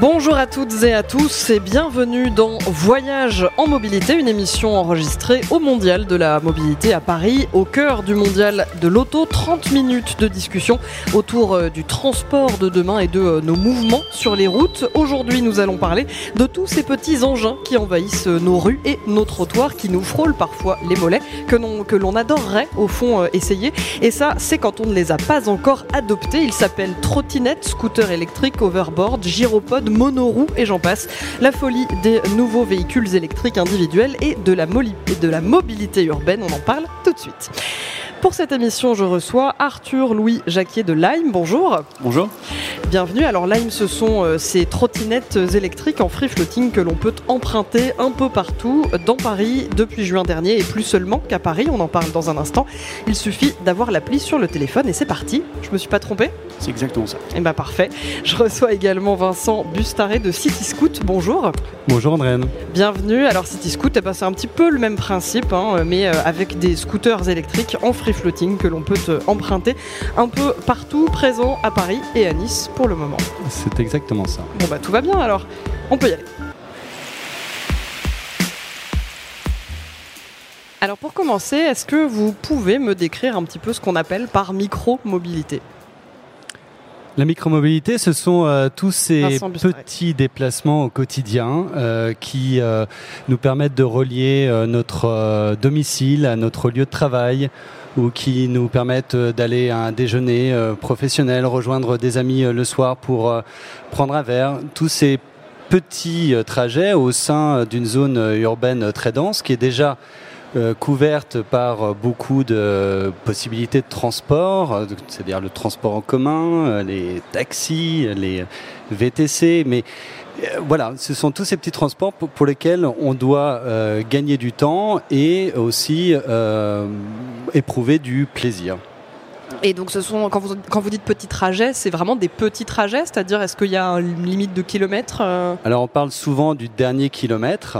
Bonjour à toutes et à tous et bienvenue dans Voyage en mobilité, une émission enregistrée au Mondial de la mobilité à Paris, au cœur du Mondial de l'auto. 30 minutes de discussion autour euh, du transport de demain et de euh, nos mouvements sur les routes. Aujourd'hui, nous allons parler de tous ces petits engins qui envahissent euh, nos rues et nos trottoirs, qui nous frôlent parfois les mollets, que l'on, adorerait au fond essayer. Et ça, c'est quand on ne les a pas encore adoptés. Ils s'appellent trottinettes, scooters électriques, overboard, monoroue et j'en passe. La folie des nouveaux véhicules électriques individuels et de la mobilité urbaine, on en parle tout de suite. Pour cette émission, je reçois Arthur Louis Jacquier de Lime. Bonjour. Bonjour. Bienvenue. Alors Lime, ce sont euh, ces trottinettes électriques en free floating que l'on peut emprunter un peu partout dans Paris depuis juin dernier et plus seulement qu'à Paris. On en parle dans un instant. Il suffit d'avoir l'appli sur le téléphone et c'est parti. Je me suis pas trompé C'est exactement ça. Eh bien parfait. Je reçois également Vincent Bustaré de City Scoot. Bonjour. Bonjour Andréane. Bienvenue. Alors City Scoot, eh ben, c'est un petit peu le même principe, hein, mais euh, avec des scooters électriques en free floating que l'on peut emprunter un peu partout présent à Paris et à Nice pour le moment. C'est exactement ça. Bon bah tout va bien alors, on peut y aller. Alors pour commencer, est-ce que vous pouvez me décrire un petit peu ce qu'on appelle par micro-mobilité? La micromobilité, ce sont euh, tous ces petits déplacements au quotidien euh, qui euh, nous permettent de relier notre domicile à notre lieu de travail ou qui nous permettent d'aller à un déjeuner professionnel, rejoindre des amis le soir pour prendre un verre. Tous ces petits trajets au sein d'une zone urbaine très dense qui est déjà euh, couverte par beaucoup de possibilités de transport, euh, c'est-à-dire le transport en commun, euh, les taxis, les VTC, mais voilà, ce sont tous ces petits transports pour, lesquels on doit gagner du temps et aussi éprouver du plaisir. Et donc, ce sont, quand, vous, quand vous dites petits trajets, c'est vraiment des petits trajets C'est-à-dire, est-ce qu'il y a une limite de kilomètres euh Alors, on parle souvent du dernier kilomètre.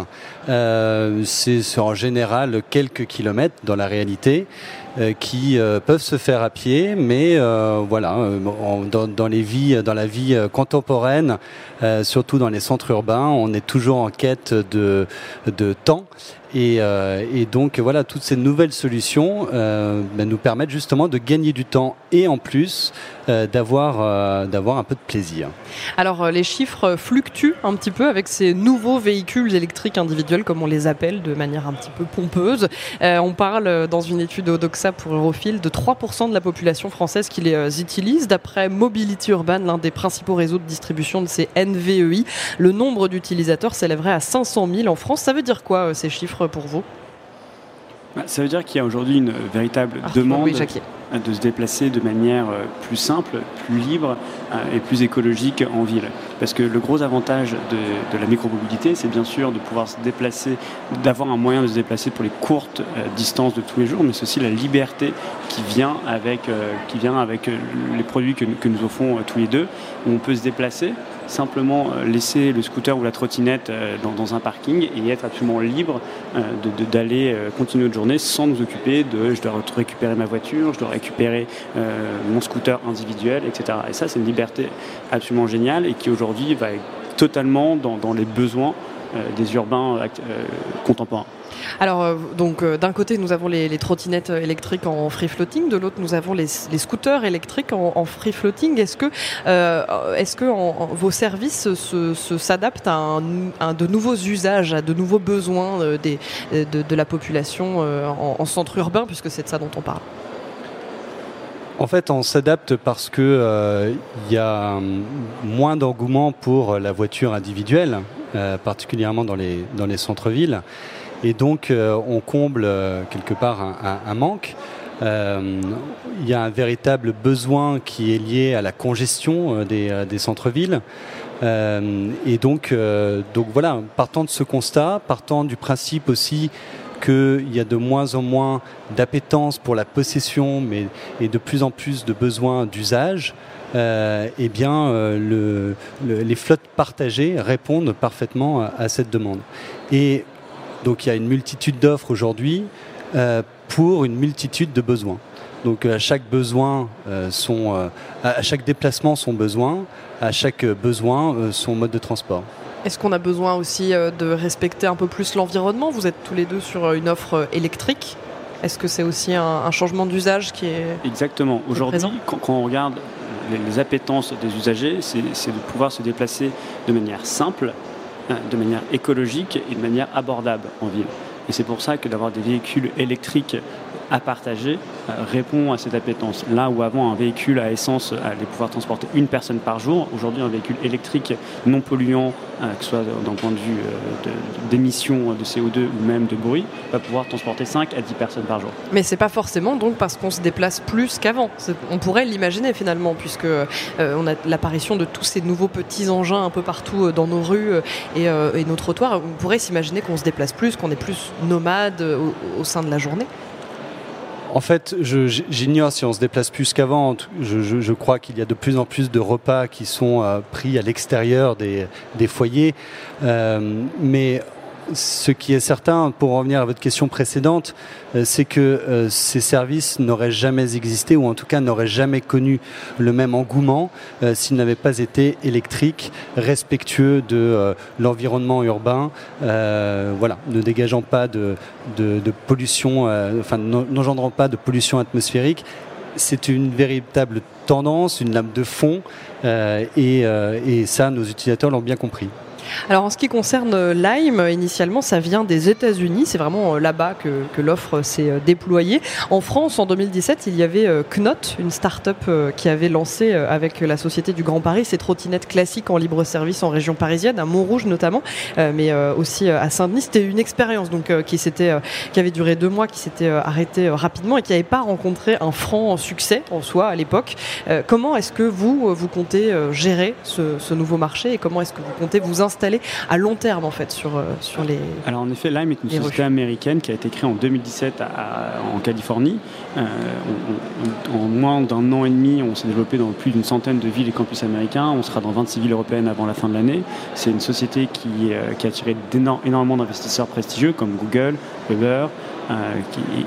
Euh, c'est en général quelques kilomètres dans la réalité. Euh, qui peuvent se faire à pied, mais voilà, dans, dans, les vies, dans la vie contemporaine, surtout dans les centres urbains, on est toujours en quête de, de temps et, euh, et, donc voilà, toutes ces nouvelles solutions euh, ben, nous permettent justement de gagner du temps et en plus euh, d'avoir euh, d'avoir un peu de plaisir. Alors euh, les chiffres fluctuent un petit peu avec ces nouveaux véhicules électriques individuels comme on les appelle de manière un petit peu pompeuse. on parle dans une étude Odoxa pour Eurofil de 3% de la population française qui les utilise. D'après Mobility Urban, l'un des principaux réseaux de distribution de ces NVEI, le nombre d'utilisateurs s'élèverait à 500 000 en France. Ça veut dire quoi ces chiffres pour vous? Bah, ça veut dire qu'il y a aujourd'hui une véritable demande de se déplacer de manière euh, plus simple, plus libre euh, et plus écologique en ville. Parce que le gros avantage de, la micromobilité, c'est bien sûr de pouvoir se déplacer, d'avoir un moyen de se déplacer pour les courtes euh, distances de tous les jours, mais c'est aussi la liberté qui vient avec, qui vient avec les produits que, que nous offrons tous les deux, où on peut se déplacer simplement euh, laisser le scooter ou la trottinette euh, dans, un parking et être absolument libre euh, d'aller continuer notre journée sans nous occuper de je dois récupérer ma voiture, je dois récupérer mon scooter individuel, etc. Et ça, c'est une liberté absolument géniale et qui aujourd'hui va totalement dans, les besoins des urbains contemporains. Alors, euh, donc, euh, d'un côté, nous avons les, trottinettes électriques en free floating, de l'autre, nous avons les, scooters électriques en, free floating. Est-ce que, euh, est-ce que vos services s'adaptent à, de nouveaux usages, à de nouveaux besoins de, la population en, centre urbain, puisque c'est de ça dont on parle? En fait, on s'adapte parce que il y a moins d'engouement pour la voiture individuelle, particulièrement dans les centres-villes. Et donc, euh, on comble euh, quelque part un, manque. Euh, il y a un véritable besoin qui est lié à la congestion des, centres-villes. et donc, donc voilà, partant de ce constat, partant du principe aussi qu'il y a de moins en moins d'appétence pour la possession, mais et de plus en plus de besoins d'usage, eh bien, les flottes partagées répondent parfaitement à, cette demande. Et donc, il y a une multitude d'offres aujourd'hui euh, pour une multitude de besoins. Donc, à chaque besoin, son, à chaque déplacement, son besoin, à chaque besoin, son mode de transport. Est-ce qu'on a besoin aussi de respecter un peu plus l'environnement? Vous êtes tous les deux sur une offre électrique. Est-ce que c'est aussi un, changement d'usage qui est exactement aujourd'hui quand, on regarde les, appétences des usagers, c'est de pouvoir se déplacer de manière simple, de manière écologique et de manière abordable en ville. Et c'est pour ça que d'avoir des véhicules électriques à partager euh, répond à cette appétence. Là où avant un véhicule à essence allait pouvoir transporter une personne par jour, aujourd'hui un véhicule électrique non polluant, euh, que ce soit d'un point de vue euh, d'émissions de, CO2 ou même de bruit, va pouvoir transporter 5 à 10 personnes par jour. Mais c'est pas forcément donc parce qu'on se déplace plus qu'avant. On pourrait l'imaginer finalement, puisque on a l'apparition de tous ces nouveaux petits engins un peu partout dans nos rues et, nos trottoirs. On pourrait s'imaginer qu'on se déplace plus, qu'on est plus nomade au sein de la journée. En fait, j'ignore si on se déplace plus qu'avant. Je, crois qu'il y a de plus en plus de repas qui sont euh, pris à l'extérieur des, foyers. Euh, mais ce qui est certain, pour revenir à votre question précédente, euh, c'est que euh, ces services n'auraient jamais existé ou en tout cas n'auraient jamais connu le même engouement euh, s'ils n'avaient pas été électriques, respectueux de l'environnement urbain, voilà, ne dégageant pas de, pollution, enfin n'engendrant pas de pollution atmosphérique c'est une véritable tendance, une lame de fond, et, ça, nos utilisateurs l'ont bien compris. Alors en ce qui concerne euh, Lime, initialement ça vient des États-Unis, c'est vraiment euh, là-bas que, l'offre s'est euh, déployée. En France, en 2017, il y avait Knot, une start-up qui avait lancé avec la Société du Grand Paris ses trottinettes classiques en libre service en région parisienne, à Montrouge notamment, mais aussi à Saint-Denis. C'était une expérience donc qui qui avait duré deux mois, qui s'était arrêtée rapidement et qui n'avait pas rencontré un franc succès en soi à l'époque. Comment est-ce que vous vous comptez gérer ce nouveau marché et comment est-ce que vous comptez vous installer à long terme en fait sur, euh, sur les. Alors en effet, Lime est une société américaine qui a été créée en 2017 en Californie. Euh, en moins d'un an et demi, on s'est développé dans plus d'une centaine de villes et campus américains. On sera dans 26 villes européennes avant la fin de l'année. C'est une société qui, euh, qui a attiré énormément d'investisseurs prestigieux comme Google, Uber,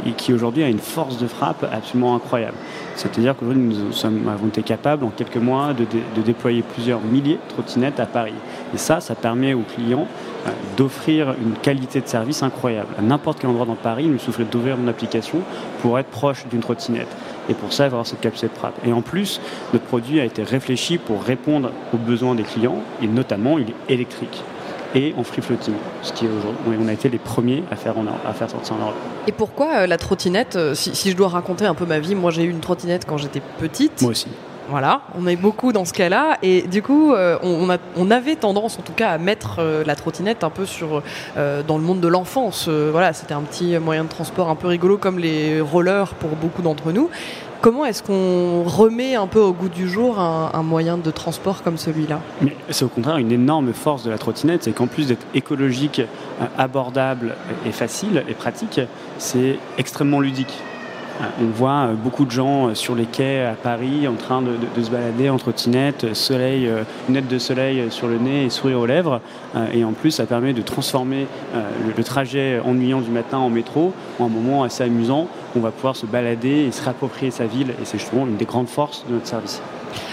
et qui aujourd'hui a une force de frappe absolument incroyable. C'est-à-dire qu'aujourd'hui, nous avons été capables en quelques mois de, déployer plusieurs milliers de trottinettes à Paris. Et ça, ça permet aux clients euh, d'offrir une qualité de service incroyable. À n'importe quel endroit dans Paris, il nous suffit d'ouvrir mon application pour être proche d'une trottinette. Et pour ça, avoir cette capacité de frappe. Et en plus, notre produit a été réfléchi pour répondre aux besoins des clients, et notamment, il est électrique et en free floating, ce qui est aujourd'hui, on a été les premiers à faire, à faire sortir en Europe. Et pourquoi euh, la trottinette euh, si, je dois raconter un peu ma vie, moi j'ai eu une trottinette quand j'étais petite. Moi aussi. Voilà, on est beaucoup dans ce cas-là et du coup, euh, on, a, on, avait tendance en tout cas à mettre la trottinette un peu sur dans le monde de l'enfance. voilà, c'était un petit moyen de transport un peu rigolo comme les rollers pour beaucoup d'entre nous. Comment est-ce qu'on remet un peu au goût du jour un, moyen de transport comme celui-là? C'est au contraire une énorme force de la trottinette, c'est qu'en plus d'être écologique, euh, abordable et facile et pratique, c'est extrêmement ludique. Euh, on voit euh, beaucoup de gens sur les quais à Paris en train de, se balader en trottinette, soleil, lunettes de soleil sur le nez et sourire aux lèvres. Et en plus, ça permet de transformer le trajet ennuyant du matin en métro en un moment assez amusant on va pouvoir se balader et se réapproprier sa ville. Et c'est justement une des grandes forces de notre service.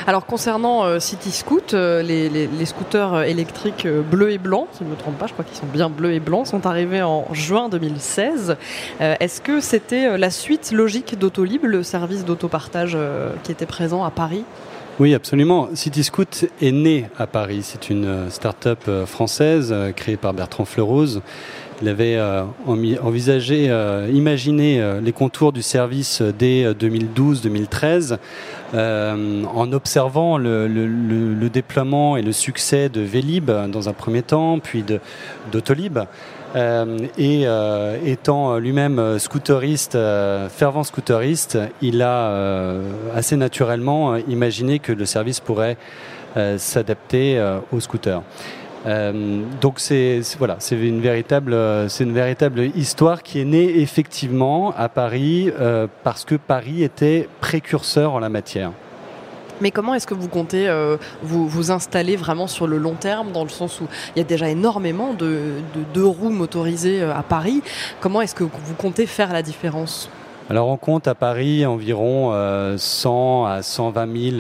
Alors concernant euh, City Scoot, euh, les, scooters euh, électriques bleus et blancs, si je ne me trompe pas, je crois qu'ils sont bien bleus et blancs, sont arrivés en juin 2016. Est-ce que c'était la suite logique d'Autolib, le service d'autopartage qui était présent à Paris? Oui, absolument. CityScoot est né à Paris. C'est une start-up française créée par Bertrand Fleurose il avait euh, envisagé, euh, imaginé euh, les contours du service dès 2012-2013 en observant le, déploiement et le succès de Vélib dans un premier temps, puis d'Autolib. Et étant lui-même scooteriste, fervent scooteriste, il a assez naturellement imaginé que le service pourrait s'adapter aux scooters. donc c'est voilà, c'est une véritable histoire qui est née effectivement à Paris parce que Paris était précurseur en la matière. Mais comment est-ce que vous comptez euh, vous, installer vraiment sur le long terme, dans le sens où il y a déjà énormément de, deux roues motorisées euh, à Paris? Comment est-ce que vous comptez faire la différence? Alors on compte à Paris environ 100 euh, à 120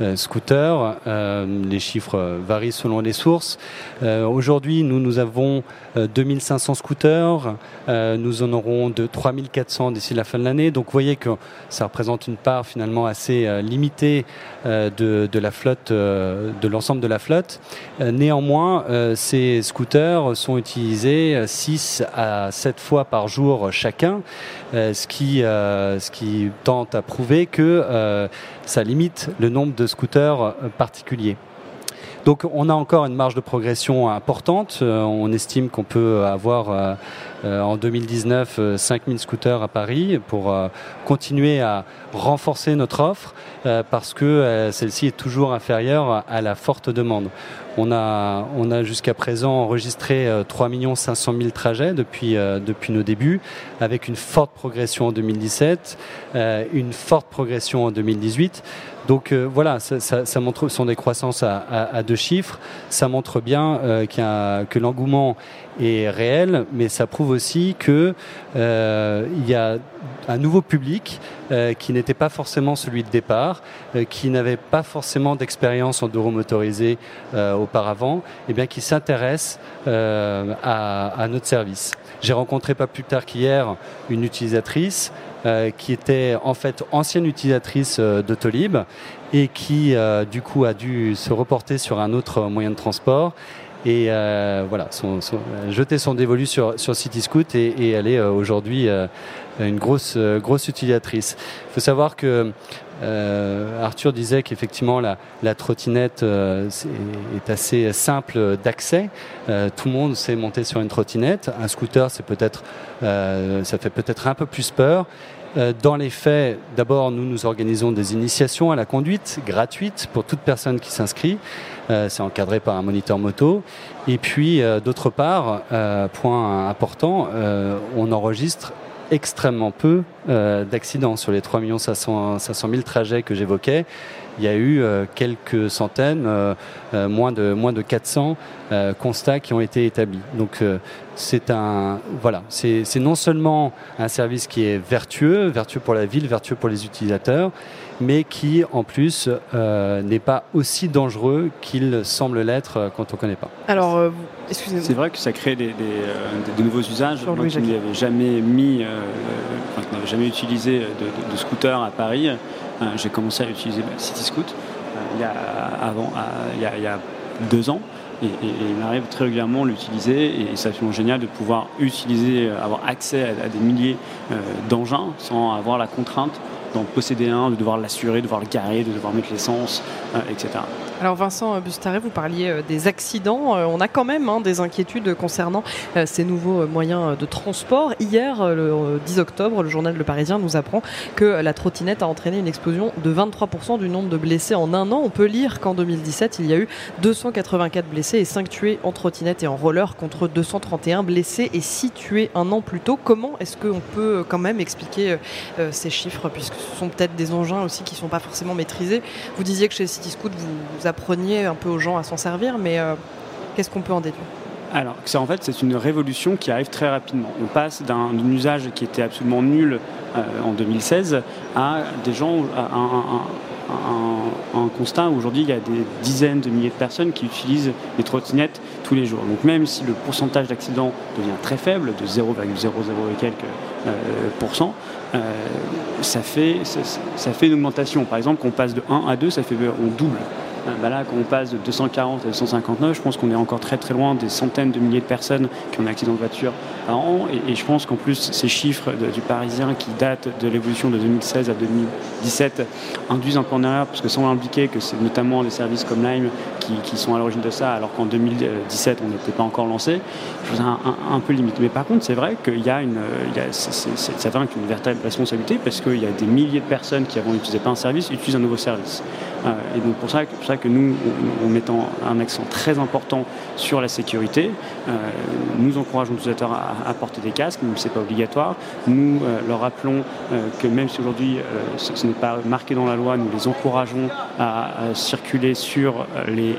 000 scooters. les chiffres varient selon les sources. Aujourd'hui, nous, nous avons 2500 scooters. nous en aurons de 3400 d'ici la fin de l'année. Donc vous voyez que ça représente une part finalement assez limitée euh, de, la flotte, euh, de l'ensemble de la flotte. Euh, néanmoins, ces scooters sont utilisés 6 à 7 fois par jour chacun, ce qui, ce qui tente à prouver que ça limite le nombre de scooters particuliers. Donc on a encore une marge de progression importante. on estime qu'on peut avoir en 2019 5000 scooters à Paris pour continuer à renforcer notre offre euh, parce que euh, celle-ci est toujours inférieure à la forte demande. On a, on a jusqu'à présent enregistré 3 500 000 trajets depuis, euh, depuis nos débuts, avec une forte progression en 2017, une forte progression en 2018. Donc voilà, ça, montre son décroissance à, à, deux chiffres. Ça montre bien que l'engouement est réel, mais ça prouve aussi qu'il y a un nouveau public euh, qui n'était pas forcément celui de départ, euh, qui n'avait pas forcément d'expérience en deux motorisé euh, auparavant, et bien qui s'intéresse à, notre service. J'ai rencontré pas plus tard qu'hier une utilisatrice qui était en fait ancienne utilisatrice d'Autolib et qui du coup a dû se reporter sur un autre moyen de transport et voilà, jeter son dévolu sur, sur CityScoot et, et elle est aujourd'hui une grosse, euh, grosse utilisatrice. Il faut savoir que euh, Arthur disait qu'effectivement la, la, trottinette euh, est, assez simple d'accès. tout le monde sait monter sur une trottinette. Un scooter, c'est peut-être, ça fait peut-être un peu plus peur. Dans les faits, d'abord, nous nous organisons des initiations à la conduite gratuites pour toute personne qui s'inscrit. c'est encadré par un moniteur moto. Et puis, d'autre part, point important, on enregistre extrêmement peu euh, d'accidents. Sur les 3 500, 000 trajets que j'évoquais, il y a eu euh, quelques centaines, euh, moins, de, moins de 400 constats qui ont été établis. Donc c'est un voilà, c'est non seulement un service qui est vertueux, vertueux pour la ville, vertueux pour les utilisateurs, mais qui en plus n'est pas aussi dangereux qu'il semble l'être quand on ne connaît pas. Alors, c'est vrai que ça crée des, de nouveaux usages. Moi qui n'avais jamais mis, n'avais jamais utilisé de, scooter à Paris, j'ai commencé à utiliser CityScoot il y a, il y a, deux ans. Et, il m'arrive très régulièrement l'utiliser et c'est absolument génial de pouvoir utiliser, avoir accès à, des milliers d'engins sans avoir la contrainte d'en posséder un, de devoir l'assurer, de devoir le garer, de devoir mettre l'essence, etc. Alors Vincent Bustaré, vous parliez euh, des accidents. Euh, on a quand même hein, des inquiétudes concernant euh, ces nouveaux moyens de transport. Hier, le 10 octobre, le journal Le Parisien nous apprend que la trottinette a entraîné une explosion de 23% du nombre de blessés en un an. On peut lire qu'en 2017, il y a eu 284 blessés et 5 tués en trottinette et en roller contre 231 blessés et 6 tués un an plus tôt. Comment est-ce qu'on peut quand même expliquer ces chiffres puisque ce sont peut-être des engins aussi qui ne sont pas forcément maîtrisés Vous disiez que chez CityScoot, vous vous appreniez un peu aux gens à s'en servir, mais euh, qu'est-ce qu'on peut en déduire? Alors, en fait, c'est une révolution qui arrive très rapidement. On passe d'un usage qui était absolument nul euh, en 2016 à des gens, à un, constat où aujourd'hui il y a des dizaines de milliers de personnes qui utilisent les trottinettes tous les jours. Donc, même si le pourcentage d'accidents devient très faible, de 0,00 et quelques euh, ça, fait, ça, ça, fait une augmentation. Par exemple, qu'on passe de 1 à 2, ça fait on double. Euh, bah là, quand on passe de 240 à 259, je pense qu'on est encore très très loin des centaines de milliers de personnes qui ont un accident de voiture par an. Et, je pense qu'en plus, ces chiffres du Parisien qui datent de l'évolution de 2016 à 2017 induisent un peu en erreur, parce que sans impliquer que c'est notamment des services comme Lime qui, sont à l'origine de ça, alors qu'en 2017, on n'était pas encore lancé. Je trouve un, peu limite. Mais par contre, c'est vrai qu'il y a a, ça une véritable responsabilité, parce qu'il y a des milliers de personnes qui, avant n'utilisaient pas un service, utilisent un nouveau service. Et donc pour ça, pour ça que nous, en mettant un accent très important sur la sécurité, nous encourageons les utilisateurs à, à, porter des casques, même si ce n'est pas obligatoire. Nous leur rappelons que même si aujourd'hui ce, n'est pas marqué dans la loi, nous les encourageons à, circuler sur les,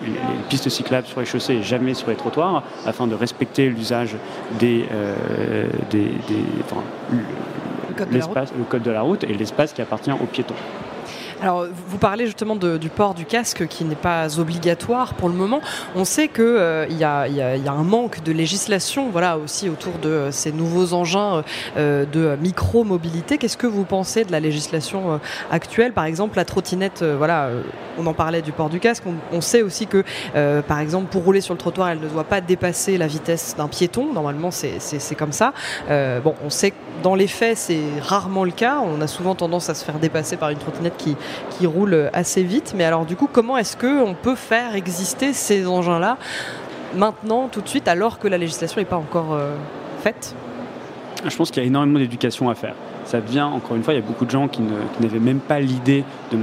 pistes cyclables, sur les chaussées et jamais sur les trottoirs, afin de respecter l'usage des, des, le code de la route et l'espace qui appartient aux piétons. Alors, vous parlez justement du port du casque qui n'est pas obligatoire pour le moment. On sait qu'il euh, y, a, un manque de législation voilà, aussi autour de euh, ces nouveaux engins euh, de micro-mobilité. Qu'est-ce que vous pensez de la législation actuelle? Par exemple, la trottinette, voilà, on en parlait du port du casque. On, sait aussi que, par exemple, pour rouler sur le trottoir, elle ne doit pas dépasser la vitesse d'un piéton. Normalement, c'est comme ça. bon, on sait que dans les faits, c'est rarement le cas. On a souvent tendance à se faire dépasser par une trottinette qui, qui roule assez vite. Mais alors du coup, comment est-ce qu'on peut faire exister ces engins-là maintenant, tout de suite, alors que la législation n'est pas encore euh, faite? Je pense qu'il y a énormément d'éducation à faire ça vient, encore une fois, il y a beaucoup de gens qui n'avaient même pas l'idée de,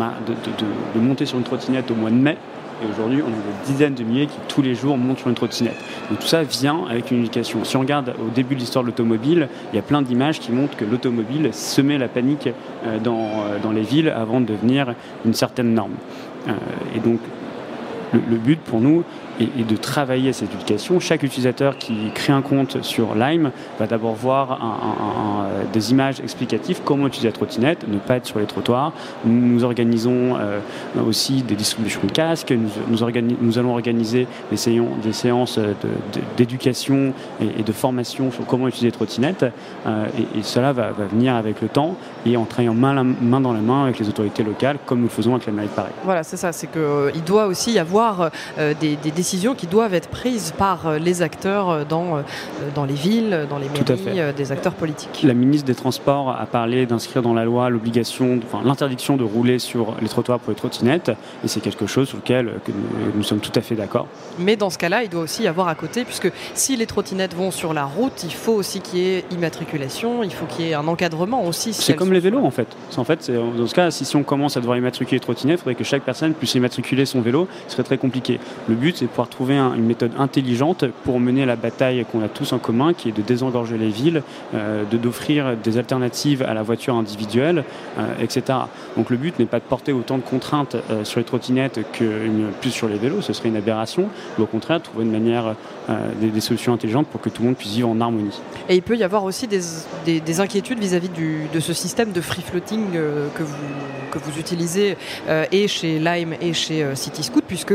monter sur une trottinette au mois de mai. Et aujourd'hui, on a des dizaines de milliers qui tous les jours montent sur une trottinette. Donc tout ça vient avec une éducation. Si on regarde au début de l'histoire de l'automobile, il y a plein d'images qui montrent que l'automobile semait la panique euh, dans, euh, dans les villes avant de devenir une certaine norme. Euh, et donc le, but pour nous, et, de travailler cette éducation. Chaque utilisateur qui crée un compte sur Lime va d'abord voir des images explicatives, comment utiliser la trottinette, ne pas être sur les trottoirs. Nous, organisons euh, aussi des distributions de casques, nous, allons organiser des, séances, d'éducation et, de formation sur comment utiliser les trottinettes. Euh, et, cela va, venir avec le temps et en travaillant main, main, dans la main avec les autorités locales, comme nous le faisons avec la mairie de Paris. Voilà, c'est ça, c'est qu'il euh, doit aussi y avoir des, des décisions qui doivent être prises par euh, les acteurs euh, dans, euh, dans les villes, dans les mairies, des acteurs politiques. La ministre des Transports a parlé d'inscrire dans la loi l'obligation, enfin l'interdiction de rouler sur les trottoirs pour les trottinettes, et c'est quelque chose sur lequel nous, sommes tout à fait d'accord. Mais dans ce cas-là, il doit aussi y avoir à côté, puisque si les trottinettes vont sur la route, il faut aussi qu'il y ait immatriculation, il faut qu'il y ait un encadrement aussi. c'est comme les vélos en fait. En fait, dans ce cas, si, si on commence à devoir immatriculer les trottinettes, il faudrait que chaque personne puisse immatriculer son vélo, ce serait très compliqué. Le but, c'est pouvoir trouver une méthode intelligente pour mener la bataille qu'on a tous en commun, qui est de désengorger les villes, euh, de d'offrir des alternatives à la voiture individuelle, euh, etc. Donc le but n'est pas de porter autant de contraintes euh, sur les trottinettes que plus sur les vélos, ce serait une aberration, mais au contraire trouver une manière, des, solutions intelligentes pour que tout le monde puisse vivre en harmonie. Et il peut y avoir aussi des, des, inquiétudes vis-à-vis de ce système de free floating que, vous, que vous utilisez et chez Lime et chez CityScoot, puisque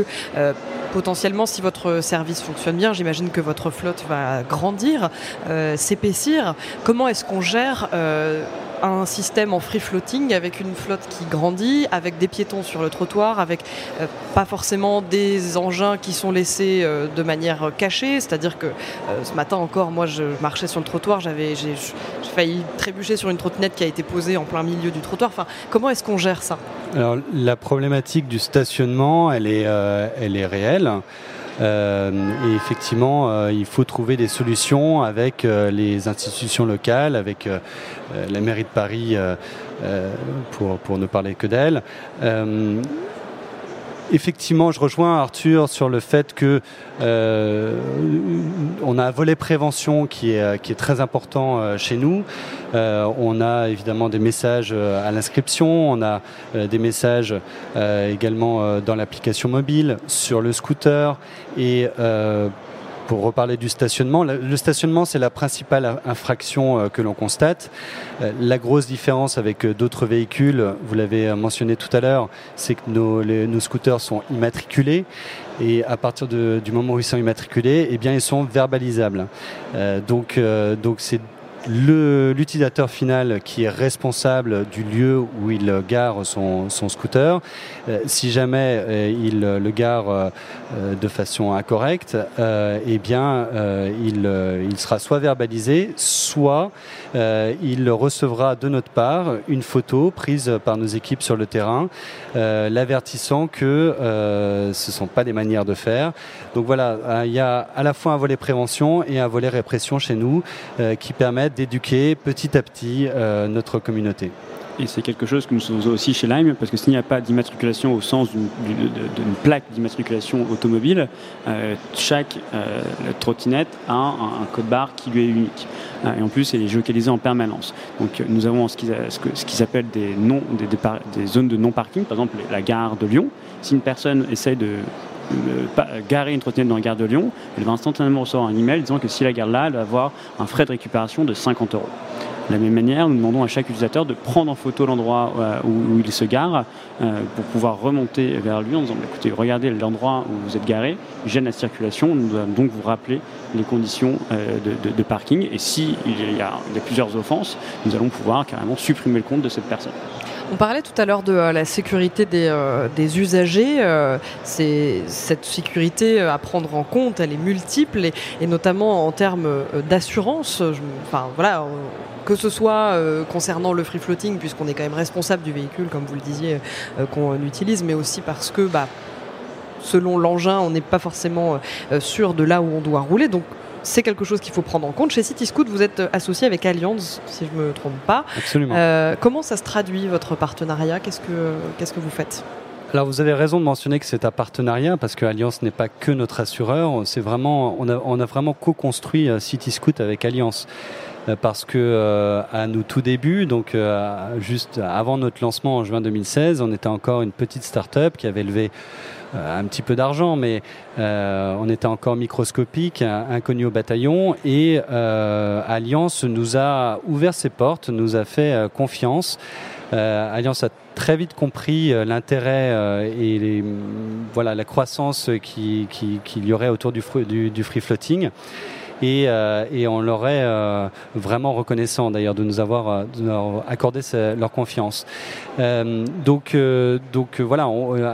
potentiellement si votre service fonctionne bien, j'imagine que votre flotte va grandir, euh, s'épaissir. Comment est-ce qu'on gère euh, un système en free floating avec une flotte qui grandit, avec des piétons sur le trottoir, avec euh, pas forcément des engins qui sont laissés de manière cachée. C'est-à-dire que ce matin encore, moi je marchais sur le trottoir, j'avais j'ai failli trébucher sur une trottinette qui a été posée en plein milieu du trottoir. Enfin, comment est-ce qu'on gère ça? Alors la problématique du stationnement, elle est, elle est réelle. Euh, et effectivement, euh, il faut trouver des solutions avec euh, les institutions locales, avec la mairie de Paris, pour, pour ne parler que d'elle effectivement, je rejoins Arthur sur le fait que euh, on a un volet prévention qui est, qui est très important euh, chez nous. Euh, on a évidemment des messages à l'inscription, on a des messages également dans l'application mobile, sur le scooter et pour reparler du stationnement, le stationnement c'est la principale infraction euh, que l'on constate. Euh, la grosse différence avec euh, d'autres véhicules, vous l'avez mentionné tout à l'heure, c'est que nos, scooters sont immatriculés et à partir du moment où ils sont immatriculés, eh bien ils sont verbalisables. donc donc c'est l'utilisateur final qui est responsable du lieu où il gare son, scooter. Euh, si jamais euh, il le gare euh, de façon incorrecte, eh bien, il, il, sera soit verbalisé, soit il recevra de notre part une photo prise par nos équipes sur le terrain, l'avertissant que ce ne sont pas des manières de faire. Donc voilà, il y a à la fois un volet prévention et un volet répression chez nous qui permettent d'éduquer petit à petit notre communauté. Et c'est quelque chose que nous faisons aussi chez Lime, parce que s'il n'y a pas d'immatriculation au sens d'une plaque d'immatriculation automobile, euh, chaque euh, trottinette a un, code barre qui lui est unique. Euh, et en plus, elle est géolocalisée en permanence. Donc nous avons ce qu'ils ce s'appelle des, des, zones de non-parking, par exemple la gare de Lyon. Si une personne essaye de garer une trottinette dans la gare de Lyon, elle va instantanément recevoir un email disant que si la gare là, elle va avoir un frais de récupération de 50 euros. De la même manière, nous demandons à chaque utilisateur de prendre en photo l'endroit euh, où, il se gare euh, pour pouvoir remonter vers lui en disant bah, écoutez, regardez l'endroit où vous êtes garé, gêne la circulation. Nous allons donc vous rappeler les conditions euh, de, parking. Et s'il y, a, plusieurs offenses, nous allons pouvoir carrément supprimer le compte de cette personne. On parlait tout à l'heure de la sécurité des, usagers. cette sécurité à prendre en compte, elle est multiple et, notamment en termes d'assurance. Enfin voilà, que ce soit euh, concernant le free floating, puisqu'on est quand même responsable du véhicule, comme vous le disiez, euh, qu'on utilise, mais aussi parce que, bah, selon l'engin, on n'est pas forcément euh, sûr de là où on doit rouler. C'est quelque chose qu'il faut prendre en compte. Chez CityScoot, vous êtes associé avec Allianz, si je ne me trompe pas. Absolument. comment ça se traduit, votre partenariat? Qu'est-ce que, qu'est-ce que vous faites? Alors vous avez raison de mentionner que c'est un partenariat parce que Alliance n'est pas que notre assureur, c'est vraiment on a, on a vraiment co-construit CityScoot avec Alliance. Euh, parce que euh, à nos tout débuts, donc euh, juste avant notre lancement en juin 2016, on était encore une petite start-up qui avait levé un petit peu d'argent, mais on était encore microscopique, inconnu au bataillon, et Alliance nous a ouvert ses portes, nous a fait confiance. Alliance a très vite compris l'intérêt et les, voilà la croissance qu'il qui, y aurait autour du, du, du free floating. Euh, et, on leur est euh, vraiment reconnaissant d'ailleurs de nous avoir, euh, accordé leur confiance. donc, donc voilà,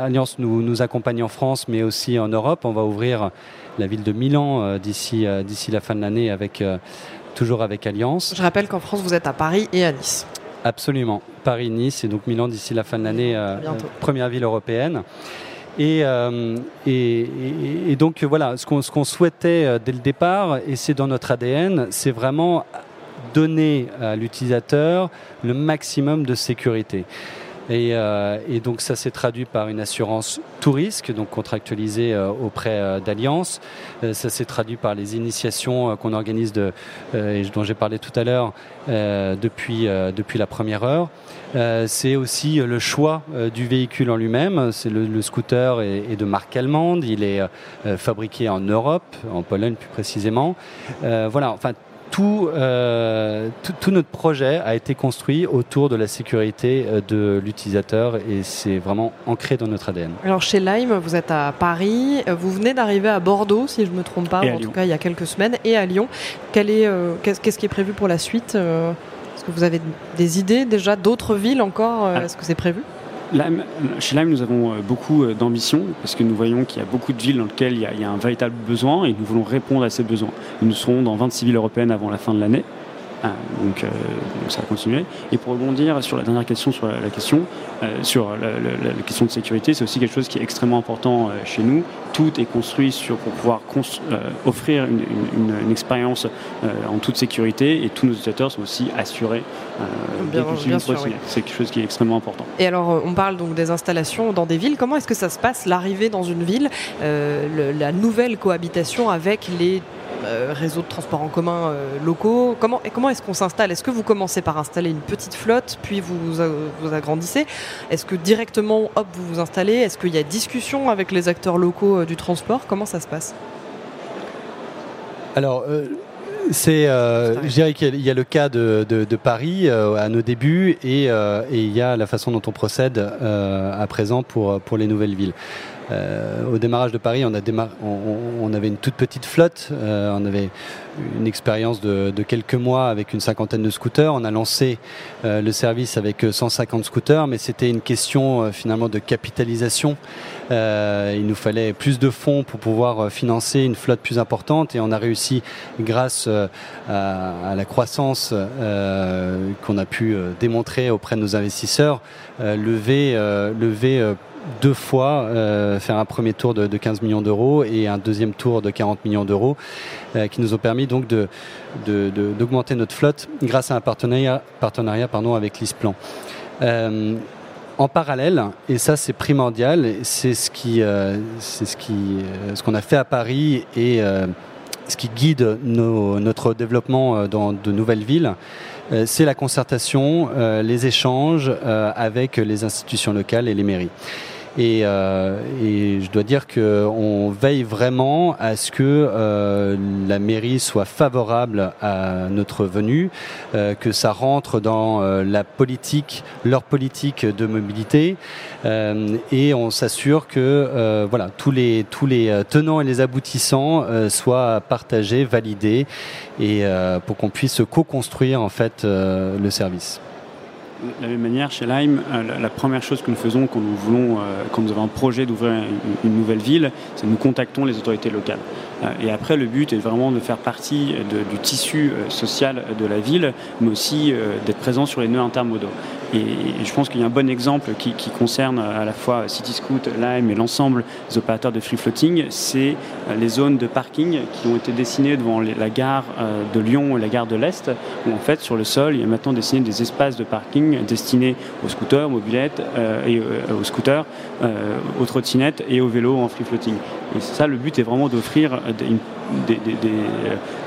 Alliance nous, nous accompagne en France, mais aussi en Europe. On va ouvrir la ville de Milan d'ici d'ici la fin de l'année avec toujours avec Alliance. Je rappelle qu'en France, vous êtes à Paris et à Nice. Absolument. Paris-Nice et donc Milan d'ici la fin de l'année, première ville européenne. Euh, et, donc voilà, ce qu'on souhaitait euh, dès le départ, et c'est dans notre ADN, c'est vraiment donner à l'utilisateur le maximum de sécurité. Euh, et, donc ça s'est traduit par une assurance tout risque, donc contractualisée euh, auprès euh, d'Alliance. ça s'est traduit par les initiations qu'on organise, de, et dont j'ai parlé tout à l'heure, depuis, depuis la première heure. c'est aussi le choix du véhicule en lui-même. C'est le, scooter est, de marque allemande. Il est fabriqué en Europe, en Pologne plus précisément. voilà. Enfin, euh, tout, tout, notre projet a été construit autour de la sécurité euh, de l'utilisateur et c'est vraiment ancré dans notre ADN. Alors chez Lime, vous êtes à Paris, vous venez d'arriver à Bordeaux, si je ne me trompe pas, en tout cas il y a quelques semaines, et à Lyon. Euh, qu'est-ce qui est prévu pour la suite Est-ce que vous avez des idées déjà d'autres villes encore ah. Est-ce que c'est prévu? Chez Lime, nous avons euh, beaucoup euh, d'ambition parce que nous voyons qu'il y a beaucoup de villes dans lesquelles il y, a, un véritable besoin et nous voulons répondre à ces besoins. Nous serons dans 26 villes européennes avant la fin de l'année. Ah, donc, euh, ça va continuer. Et pour rebondir sur la dernière question, sur la, question, sur la, question de sécurité, c'est aussi quelque chose qui est extrêmement important euh, chez nous. Tout est construit sur, pour pouvoir offrir une, une, expérience en toute sécurité et tous nos utilisateurs sont aussi assurés. bien, bien sûr, C'est quelque chose qui est extrêmement important. Et alors, on parle donc des installations dans des villes. Comment est-ce que ça se passe, l'arrivée dans une ville, la nouvelle cohabitation avec les euh, réseaux de transport en commun euh, locaux? Comment, comment est-ce qu'on s'installe? Est-ce que vous commencez par installer une petite flotte, puis vous vous agrandissez? Est-ce que directement, hop, vous vous installez? Est-ce qu'il y a discussion avec les acteurs locaux euh, du transport? Comment ça se passe? Alors, c'est, je dirais qu'il y a le cas de, Paris à nos débuts et, il y a la façon dont on procède à présent pour, pour les nouvelles villes. Euh, au démarrage de Paris, on, a on, avait une toute petite flotte, euh, on avait une expérience de, quelques mois avec une cinquantaine de scooters. On a lancé euh, le service avec 150 scooters, mais c'était une question finalement de capitalisation. il nous fallait plus de fonds pour pouvoir financer une flotte plus importante et on a réussi, grâce à, la croissance qu'on a pu démontrer auprès de nos investisseurs, lever, lever deux fois euh, faire un premier tour de, 15 millions d'euros et un deuxième tour de 40 millions d'euros euh, qui nous ont permis donc d'augmenter de, notre flotte grâce à un partenariat, partenariat pardon, avec l'ISPLAN. Euh, en parallèle, et ça c'est primordial, c'est ce qui, euh, c'est ce qui, ce qu'on a fait à Paris et ce qui guide notre développement dans de nouvelles villes, c'est la concertation, les échanges avec les institutions locales et les mairies. Et, euh, et, je dois dire qu'on veille vraiment à ce que euh, la mairie soit favorable à notre venue, euh, que ça rentre dans la politique, leur politique de mobilité, et on s'assure que voilà tous les tous les tenants et les aboutissants soient partagés, validés, et pour qu'on puisse co-construire en fait le service de la même manière, chez Lime, euh, la, première chose que nous faisons quand nous euh, avons un projet d'ouvrir une, nouvelle ville, c'est nous contactons les autorités locales. Euh, et après, le but est vraiment de faire partie du tissu social de la ville, mais aussi d'être présent sur les nœuds intermodaux. Et, je pense qu'il y a un bon exemple qui, concerne à la fois CityScoot, Lime et l'ensemble des opérateurs de free floating, c'est les zones de parking qui ont été dessinées devant la gare de Lyon et la gare de l'Est, où en fait sur le sol, il y a maintenant dessiné des espaces de parking destinés aux scooters, mobilettes, euh, et, euh, aux scooters, euh, aux trottinettes et aux vélos en free floating. Et ça, le but est vraiment d'offrir des,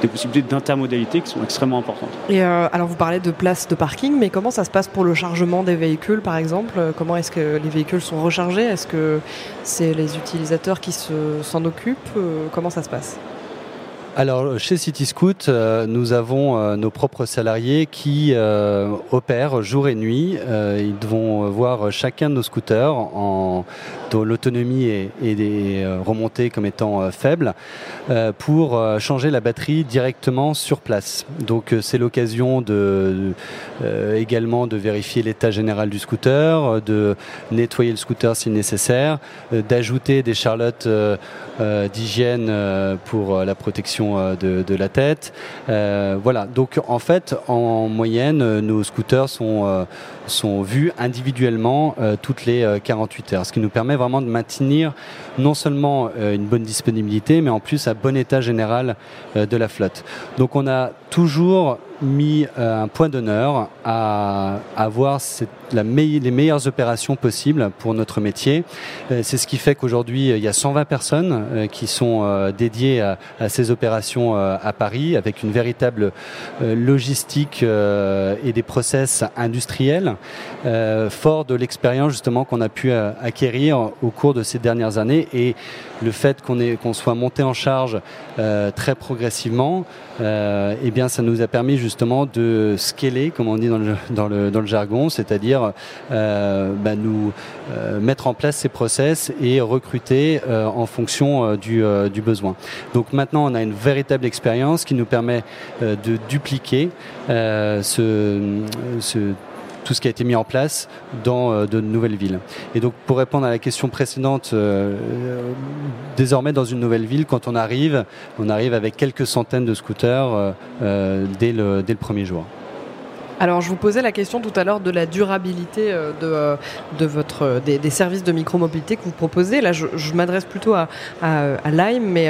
des, possibilités d'intermodalité qui sont extrêmement importantes. Et alors vous parlez de places de parking, mais comment ça se passe pour le chargement des véhicules par exemple? Comment est-ce que les véhicules sont rechargés? Est-ce que c'est les utilisateurs qui s'en occupent? Comment ça se passe? Alors chez CityScoot, euh, nous avons euh, nos propres salariés qui euh, opèrent jour et nuit. ils vont voir chacun de nos scooters en, l'autonomie est, est, remontée comme étant faible pour changer la batterie directement sur place. Donc c'est l'occasion de, également de vérifier l'état général du scooter, de nettoyer le scooter si nécessaire, d'ajouter des charlottes d'hygiène pour la protection euh, de, la tête. Euh, voilà, donc en fait, en moyenne, nos scooters sont, euh, sont vus individuellement toutes les 48 heures, ce qui nous permet vraiment de maintenir non seulement une bonne disponibilité, mais en plus un bon état général de la flotte. Donc on a toujours mis euh, un point d'honneur à avoir la les meilleures opérations possibles pour notre métier. Euh, c'est ce qui fait qu'aujourd'hui, il y a 120 personnes euh, qui sont dédiées à, ces opérations à Paris, avec une véritable logistique et des process industriels, fort de l'expérience justement qu'on a pu acquérir au cours de ces dernières années et le fait qu'on qu'on soit monté en charge très progressivement, eh bien, ça nous a permis justement de scaler, comme on dit dans le, dans le, dans le jargon, c'est-à-dire euh, bah, nous euh, mettre en place ces process et recruter euh, en fonction du, besoin. Donc maintenant, on a une véritable expérience qui nous permet de dupliquer ce tout ce qui a été mis en place dans euh, de nouvelles villes. Et donc pour répondre à la question précédente, euh, désormais dans une nouvelle ville, quand on arrive, on arrive avec quelques centaines de scooters euh, dès, le, premier jour. Alors, je vous posais la question tout à l'heure de la durabilité de, votre, des, services de micromobilité que vous proposez. Là, je, m'adresse plutôt à, à, à, Lime, mais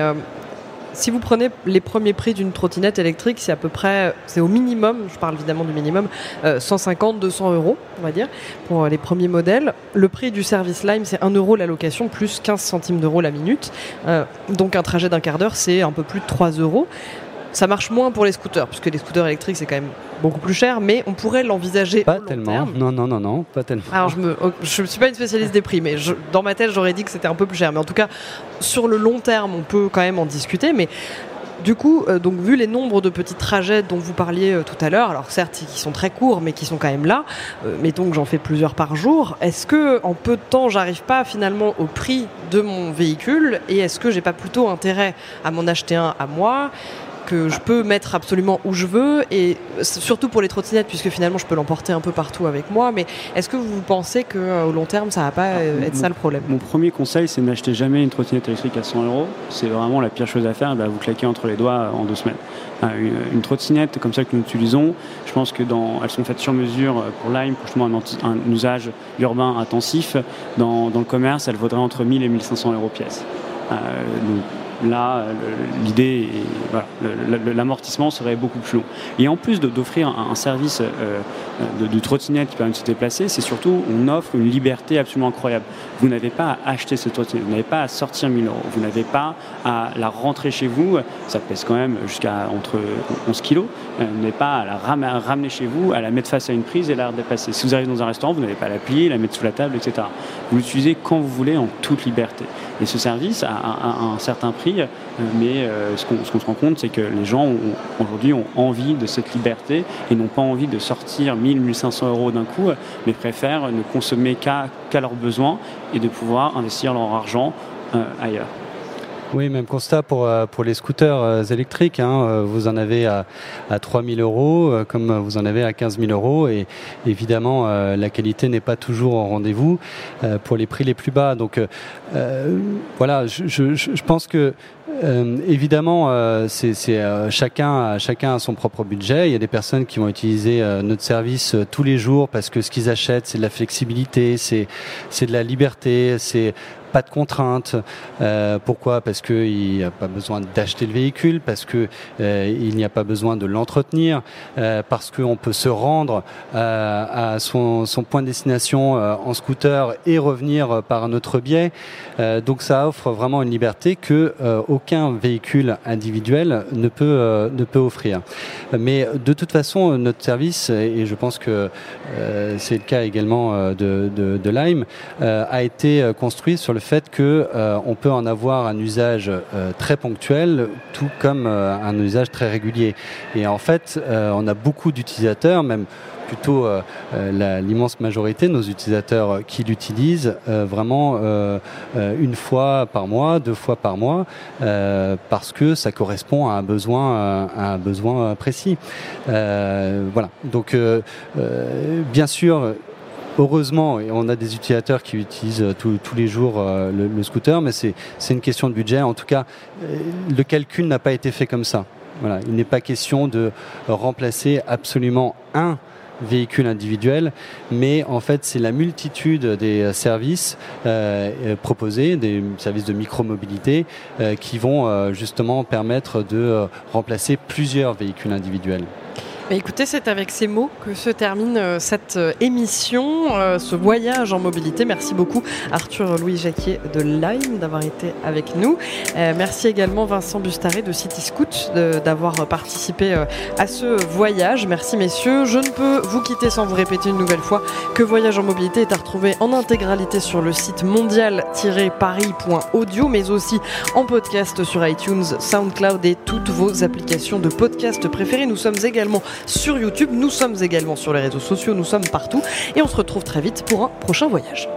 si vous prenez les premiers prix d'une trottinette électrique, c'est à peu près, c'est au minimum, je parle évidemment du minimum, 150, euh, 200 euros, on va dire, pour euh, les premiers modèles. Le prix du service Lime, c'est 1 euro la location, plus 15 centimes d'euros la minute. Euh, donc un trajet d'un quart d'heure, c'est un peu plus de 3 euros. Ça marche moins pour les scooters, puisque les scooters électriques, c'est quand même beaucoup plus cher, mais on pourrait l'envisager. Pas tellement. Non, non, non, non, pas tellement. Alors, je ne oh, je suis pas une spécialiste des prix, mais dans ma tête, j'aurais dit que c'était un peu plus cher. Mais en tout cas, sur le long terme, on peut quand même en discuter. Mais du coup, euh, donc vu les nombres de petits trajets dont vous parliez euh, tout à l'heure, alors certes qui sont très courts mais qui sont quand même là, euh, mettons que j'en fais plusieurs par jour, est-ce que en peu de temps j'arrive pas finalement au prix de mon véhicule et est-ce que j'ai pas plutôt intérêt à m'en acheter un à moi? Que je peux mettre absolument où je veux et surtout pour les trottinettes puisque finalement je peux l'emporter un peu partout avec moi mais est-ce que vous pensez qu'au euh, long terme ça va pas euh, être ça le problème? Mon premier conseil c'est n'acheter jamais une trottinette électrique à 100 euros. C'est vraiment la pire chose à faire bah, vous claquez entre les doigts en deux semaines. Ah, une, trottinette comme ça que nous utilisons je pense que dans, elles sont faites sur mesure pour Lime pour justement un, usage urbain intensif. Dans, le commerce elles vaudraient entre 1000 et 1500 euros pièce. Euh, donc là l'idée l'amortissement serait beaucoup plus long. Et en plus d'offrir un, service de, de, trottinette qui permet de se déplacer, c'est surtout on offre une liberté absolument incroyable. Vous n'avez pas à acheter cette trottinette, vous n'avez pas à sortir 1000 euros, vous n'avez pas à la rentrer chez vous, ça pèse quand même jusqu'à entre 11 kilos, vous n'avez pas à la ramener chez vous, à la mettre face à une prise et la dépasser. Si vous arrivez dans un restaurant, vous n'avez pas à la plier, la mettre sous la table, etc. Vous l'utilisez quand vous voulez en toute liberté. Et ce service a, un certain prix, mais euh, ce qu'on se rend compte, c'est que les gens aujourd'hui ont envie de cette liberté et n'ont pas envie de sortir 1000, 1500 euros d'un coup, mais préfèrent ne consommer qu'à leurs besoins et de pouvoir investir leur argent euh, ailleurs. Oui, même constat pour, euh, pour les scooters euh, électriques. Hein. Euh, vous en avez à, à 3 000 euros, comme vous en avez à 15 000 euros. Et évidemment, la qualité n'est pas toujours au rendez-vous pour les prix les plus bas. Donc voilà, je, je, je pense que euh, évidemment, euh, c'est euh, chacun, chacun a son propre budget. Il y a des personnes qui vont utiliser notre service tous les jours parce que ce qu'ils achètent, c'est de la flexibilité, c'est de la liberté, c'est pas de contraintes. Euh, pourquoi? Parce qu'il n'y a pas besoin d'acheter le véhicule, parce que euh, n'y a pas besoin de l'entretenir, euh, parce qu'on peut se rendre à son, point de destination en scooter et revenir par un autre biais. donc ça offre vraiment une liberté que aucun véhicule individuel ne peut ne peut offrir. Mais de toute façon, notre service, et je pense que c'est le cas également de, de, de Lime, a été construit sur le fait que euh, on peut en avoir un usage euh, très ponctuel, tout comme euh, un usage très régulier. Et en fait, on a beaucoup d'utilisateurs, même plutôt l'immense majorité de nos utilisateurs qui l'utilisent vraiment une fois par mois, deux fois par mois, parce que ça correspond à un besoin, à un besoin précis. voilà. Donc, bien sûr, heureusement, on a des utilisateurs qui utilisent euh, tous les jours euh, le, scooter, mais c'est une question de budget. En tout cas, euh, le calcul n'a pas été fait comme ça. Voilà, il n'est pas question de remplacer absolument un véhicule individuel, mais en fait c'est la multitude des services proposés, des services de micromobilité, qui vont justement permettre de remplacer plusieurs véhicules individuels. Bah, écoutez, c'est avec ces mots que se termine euh, cette euh, émission, euh, ce voyage en mobilité. Merci beaucoup Arthur Louis Jacquier de Lime d'avoir été avec nous. merci également Vincent Bustaré de City Scoot d'avoir participé à ce voyage. Merci messieurs. Je ne peux vous quitter sans vous répéter une nouvelle fois que Voyage en mobilité est à retrouver en intégralité sur le site mondial-paris.audio, mais aussi en podcast sur iTunes, SoundCloud et toutes vos applications de podcast préférées. Nous sommes également sur YouTube. Nous sommes également sur les réseaux sociaux, nous sommes partout et on se retrouve très vite pour un prochain voyage.